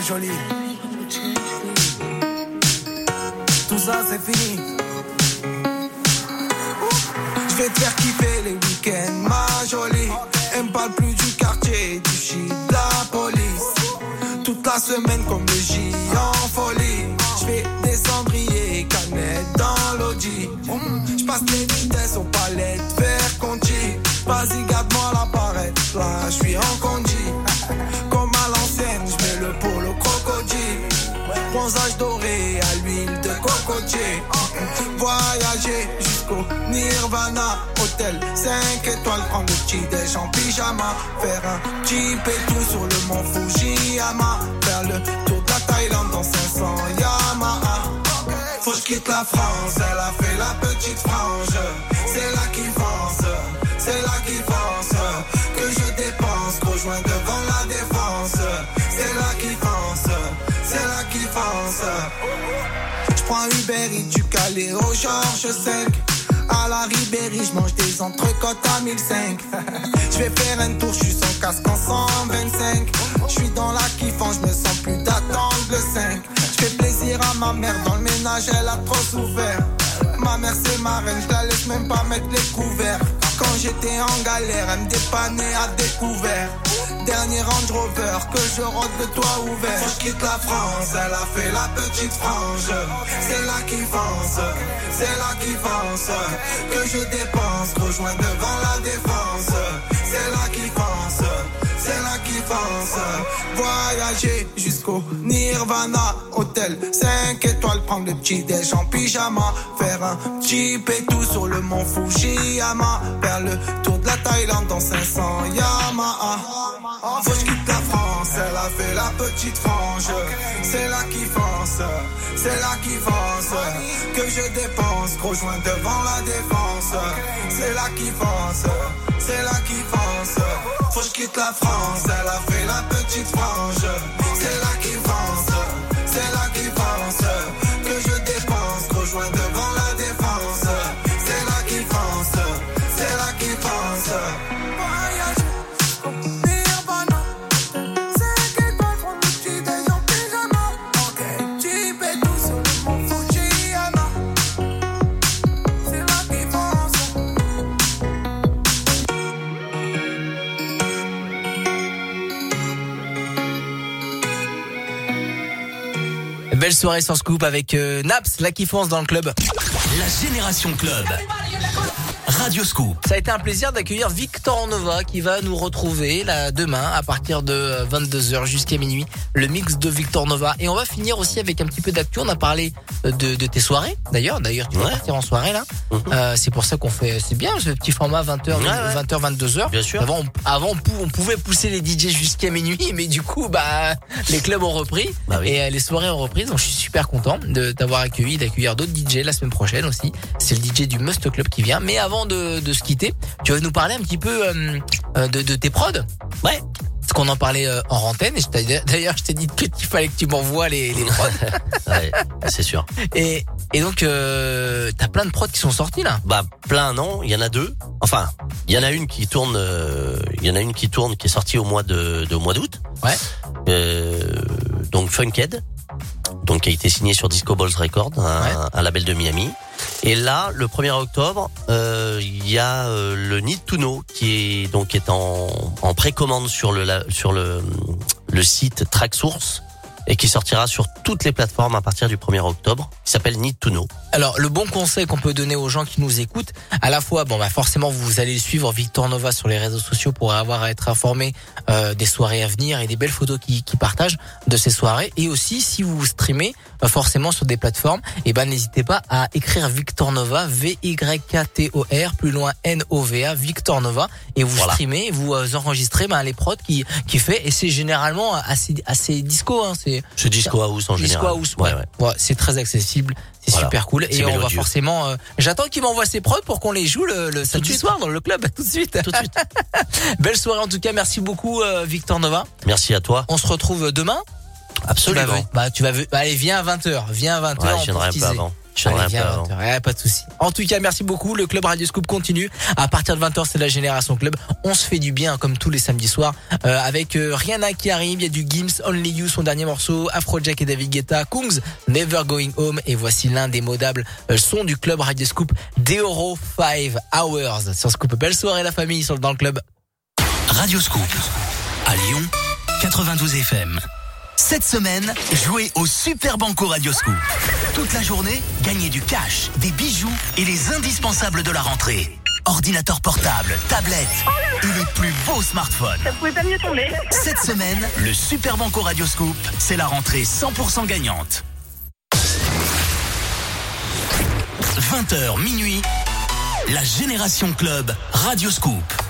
Jolie. [laughs] je vais faire un tour, je suis sans casque en 125. Je suis dans la kiffant, je me sens plus d'attendre le 5. Je fais plaisir à ma mère, dans le ménage elle a trop souffert. Ma mère c'est ma reine, je laisse même pas mettre les couverts. Quand j'étais en galère, elle me dépannait à découvert. Dernier Range Rover, que je rentre le toit ouvert. Que je quitte la France, elle a fait la petite frange. C'est là qui fonce, c'est là qui fonce. Que je dépense, rejoins devant la défense. C'est là qui fonce, c'est là Voyager jusqu'au Nirvana, hôtel 5 étoiles, prendre le petit déj en pyjama. Faire un petit pétou sur le mont Fujiyama. Faire le tour de la Thaïlande dans 500 Yamaha. Faut que je quitte la France, elle a fait la petite frange. C'est là qui fonce, c'est là qui fonce. Que je dépense, rejoins devant la défense. C'est là qui fonce, c'est là qui fonce. Faut que je quitte la France, elle a fait la petite frange. Belle soirée sur Scoop avec euh, Naps, là qui fonce dans le club. La Génération Club. Radio Scoop. Ça a été un plaisir d'accueillir Victor Nova qui va nous retrouver là demain à partir de 22h jusqu'à minuit. Le mix de Victor Nova. Et on va finir aussi avec un petit peu d'actu. On a parlé euh, de, de tes soirées d'ailleurs. D'ailleurs, tu vas partir en soirée là. Euh, c'est pour ça qu'on fait. C'est bien ce petit format 20h, Ouais, ouais. 20h, 22h. Bien sûr. Avant, on, avant on, pou- on pouvait pousser les DJ jusqu'à minuit, mais du coup, bah, les clubs ont repris Bah oui. et euh, les soirées ont repris. Donc, je suis super content de t'avoir accueilli, d'accueillir d'autres DJ la semaine prochaine aussi. C'est le DJ du Must Club qui vient. Mais avant de, de se quitter, tu vas nous parler un petit peu euh, euh, de, de tes prods? Ouais. Parce qu'on en parlait euh, en antenne. Et d'ailleurs, je t'ai dit qu'il fallait que tu m'envoies les, les prods. [laughs] Ouais, c'est sûr. et, et donc, euh, t'as plein de prods qui sont sortis là? Bah plein non, il y en a deux. Enfin, il y en a une qui tourne, il y en a une qui tourne qui est sortie au mois de, de au mois d'août. Ouais. Donc Funkhead, donc qui a été signé sur Disco Balls Records, un, un label de Miami. Et là, le 1er octobre, euh, il y a euh, le Need to Know qui est donc est en, en précommande sur le sur le site Tracksource et qui sortira sur toutes les plateformes à partir du 1er octobre. Il s'appelle Need to Know. Alors, le bon conseil qu'on peut donner aux gens qui nous écoutent, à la fois, bon, bah forcément, vous allez suivre Victor Nova sur les réseaux sociaux pour avoir à être informé euh, des soirées à venir et des belles photos qu'il qui partagent de ces soirées. Et aussi, si vous streamez euh, forcément sur des plateformes, et ben n'hésitez pas à écrire Victor Nova, V Y K T O R, plus loin N O V A, Victor Nova, et vous Voilà. streamez, vous euh, enregistrez ben, les prods qui qui fait, et c'est généralement assez assez disco, hein, c'est C'est Disco House en Disco général. House, ouais. Ouais, c'est très accessible, c'est Voilà. super cool. C'est Et on va forcément. euh, J'attends qu'il m'envoie ses prods pour qu'on les joue le, le samedi suite. soir dans le club, tout de suite. Tout de suite. [laughs] Belle soirée en tout cas, merci beaucoup euh, Victor Nova. Merci à toi. On se retrouve demain? Absolument. Tu vas, bah, tu vas, bah, allez, viens à 20h. Viens à 20h. Ouais, on je viendrai teaser. avant. Je viendrai Allez, un viens peu à avant. 20h. Ouais, pas de souci. En tout cas, merci beaucoup. Le club Radio Scoop continue. À partir de 20h, c'est la Génération Club. On se fait du bien, comme tous les samedis soirs, euh, avec euh, Rihanna qui arrive. Il y a du Gims, Only You, son dernier morceau, Afrojack et David Guetta, Kungs, Never Going Home. Et voici l'indémodable euh, son du club Radio Scoop, Deoro 5 Hours. Sur Scoop, belle soirée la famille sur, dans le club. Radio Scoop. À Lyon, 92 FM. Cette semaine, jouez au Super Banco Radio Scoop. Toute la journée, gagnez du cash, des bijoux et les indispensables de la rentrée. Ordinateur portable, tablette et les plus beaux smartphones. Ça pouvait pas mieux tomber. Cette semaine, le Super Banco Radio Scoop, c'est la rentrée 100% gagnante. 20h minuit, la Génération Club Radio Scoop.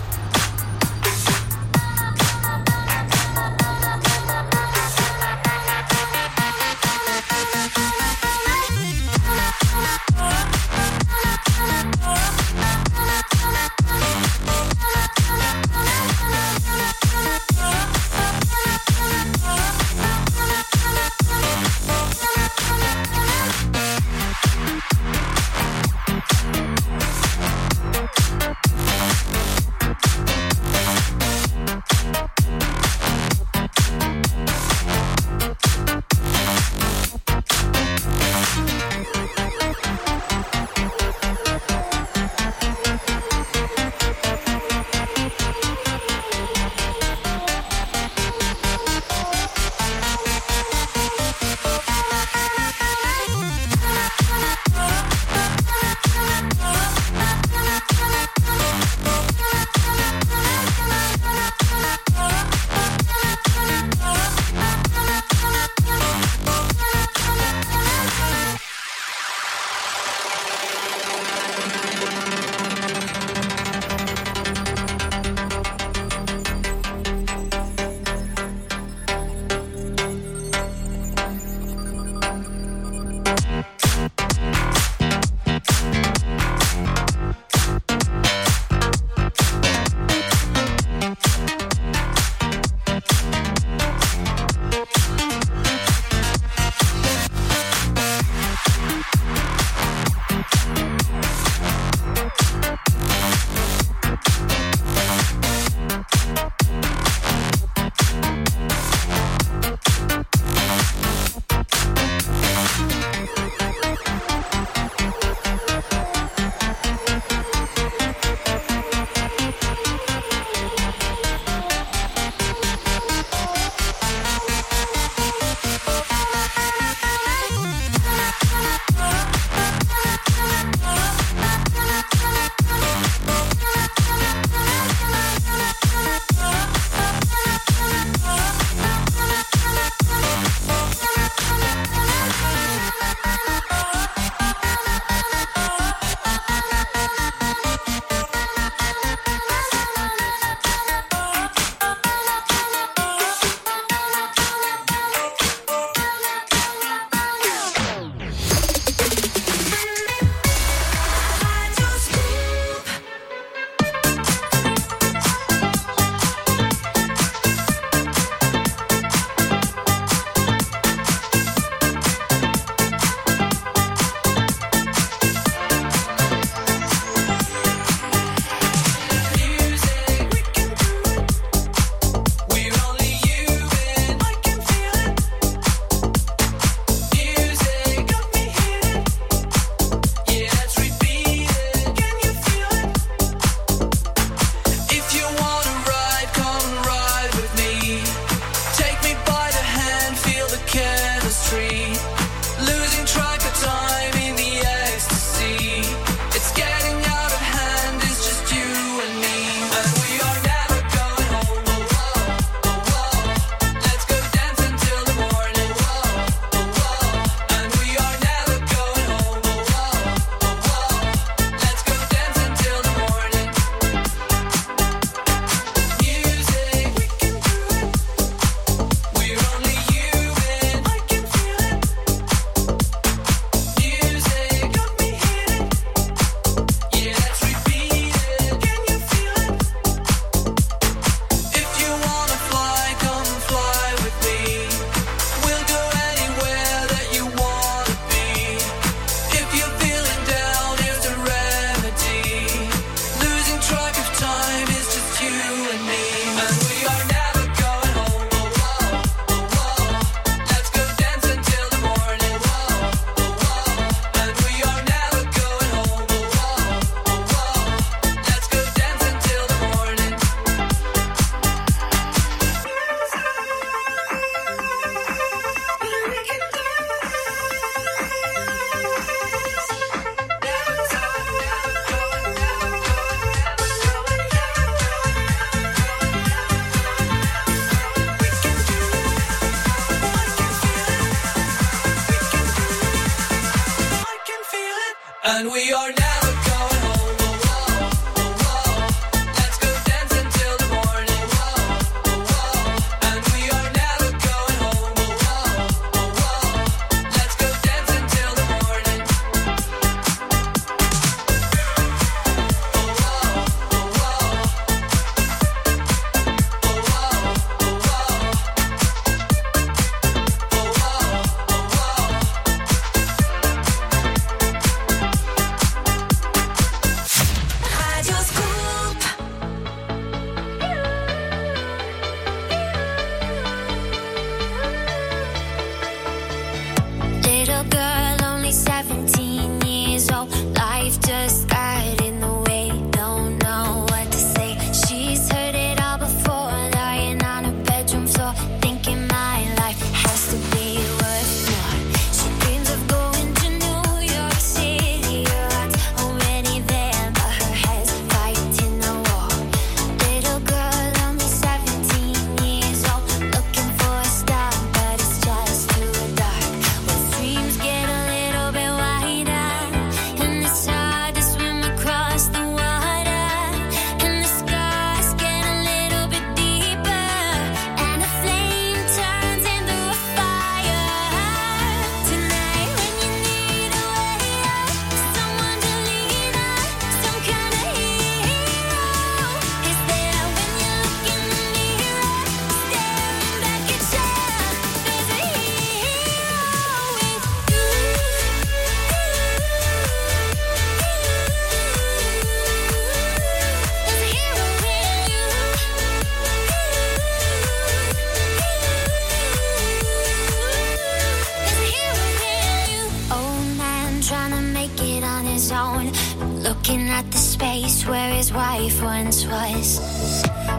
Looking at the space where his wife once was.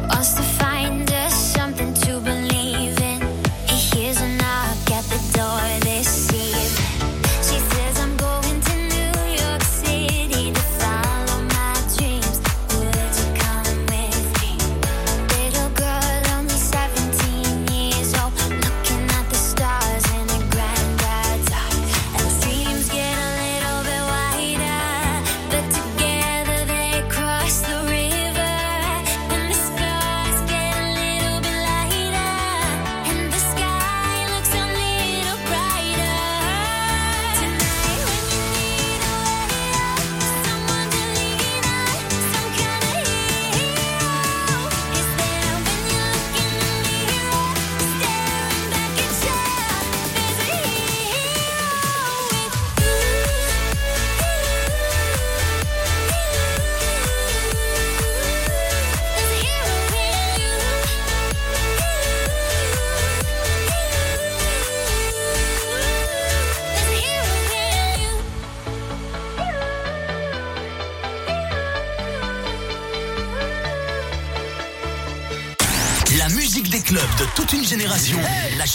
Wants to find us.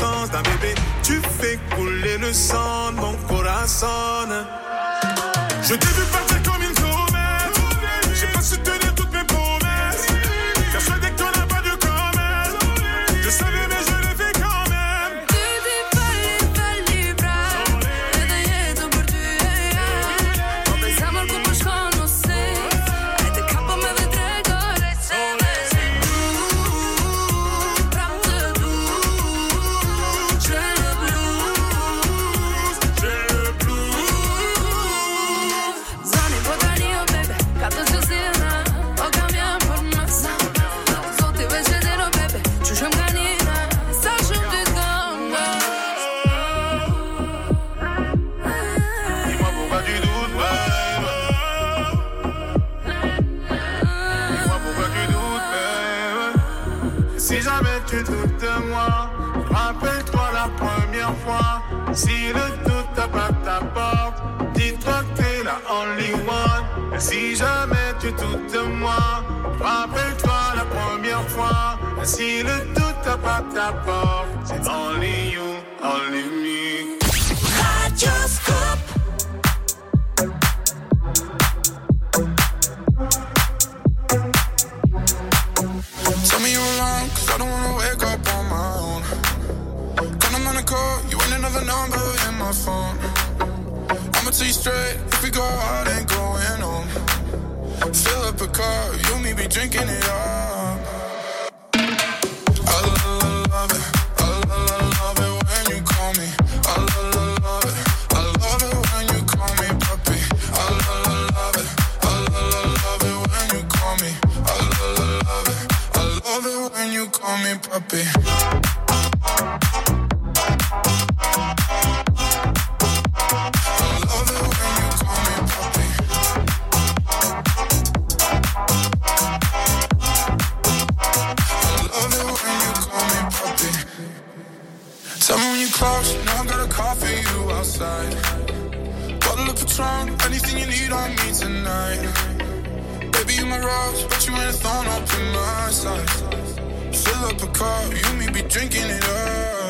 d'un bébé. Tu fais couler le sang de mon corazon. Je t'ai vu partir. Rappelle-toi la première fois, si le tout tape à ta porte, c'est only you, only me. Radioscope. Tell me you're wrong, cause I don't wanna wake up on my own. When I'm on a call, you ain't another number in my phone. I'ma tell you straight, if we go out, ain't going home. Fill up a car, you me be drinking it up. I love, love it, I love, love it when you call me. I love, love it, I love it when you call me puppy. I love, love it, I love, love it when you call me. I love, love it, I love it when you call me puppy. side. Bottle of Patron, anything you need on me tonight. Baby, you my rock, but you ain't a thorn up in my side. Fill up a cup, you may be drinking it up.